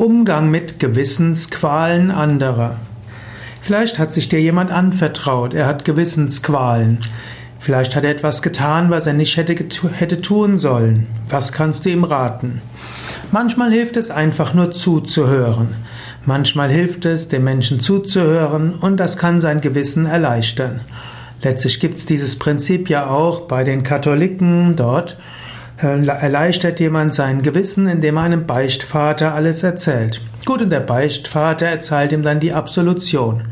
Umgang mit Gewissensqualen anderer. Vielleicht hat sich dir jemand anvertraut, er hat Gewissensqualen. Vielleicht hat er etwas getan, was er nicht hätte, hätte tun sollen. Was kannst du ihm raten? Manchmal hilft es einfach nur zuzuhören. Manchmal hilft es, dem Menschen zuzuhören und das kann sein Gewissen erleichtern. Letztlich gibt es dieses Prinzip ja auch bei den Katholiken dort erleichtert jemand sein Gewissen, indem er einem Beichtvater alles erzählt. Gut, und der Beichtvater erzählt ihm dann die Absolution.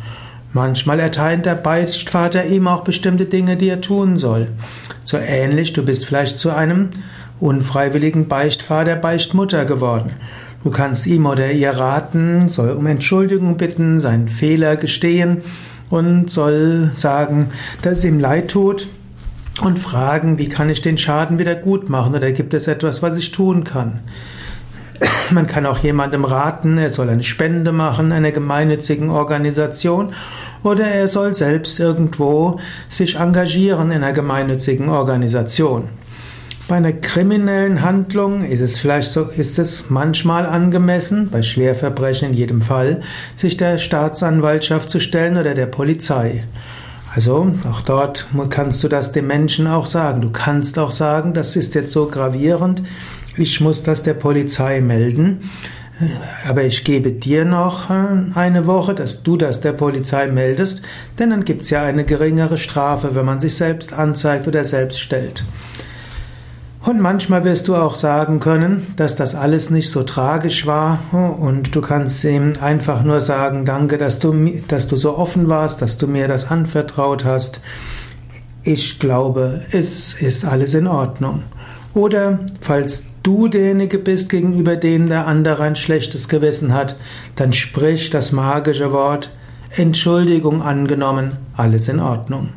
Manchmal erteilt der Beichtvater ihm auch bestimmte Dinge, die er tun soll. So ähnlich, du bist vielleicht zu einem unfreiwilligen Beichtvater, Beichtmutter geworden. Du kannst ihm oder ihr raten, soll um Entschuldigung bitten, seinen Fehler gestehen und soll sagen, dass es ihm leid tut und fragen, wie kann ich den Schaden wieder gut machen oder gibt es etwas, was ich tun kann. Man kann auch jemandem raten, er soll eine Spende machen, einer gemeinnützigen Organisation oder er soll selbst irgendwo sich engagieren in einer gemeinnützigen Organisation. Bei einer kriminellen Handlung ist es vielleicht so, ist es manchmal angemessen, bei Schwerverbrechen in jedem Fall, sich der Staatsanwaltschaft zu stellen oder der Polizei. Also, auch dort kannst du das dem Menschen auch sagen. Du kannst auch sagen, das ist jetzt so gravierend, ich muss das der Polizei melden. Aber ich gebe dir noch äh, eine Woche, dass du das der Polizei meldest, denn dann gibt es ja eine geringere Strafe, wenn man sich selbst anzeigt oder selbst stellt. Und manchmal wirst du auch sagen können, dass das alles nicht so tragisch war und du kannst ihm einfach nur sagen, danke, dass du, dass du so offen warst, dass du mir das anvertraut hast. Ich glaube, es ist alles in Ordnung. Oder falls du derjenige bist, gegenüber dem der andere ein schlechtes Gewissen hat, dann sprich das magische Wort Entschuldigung angenommen, alles in Ordnung.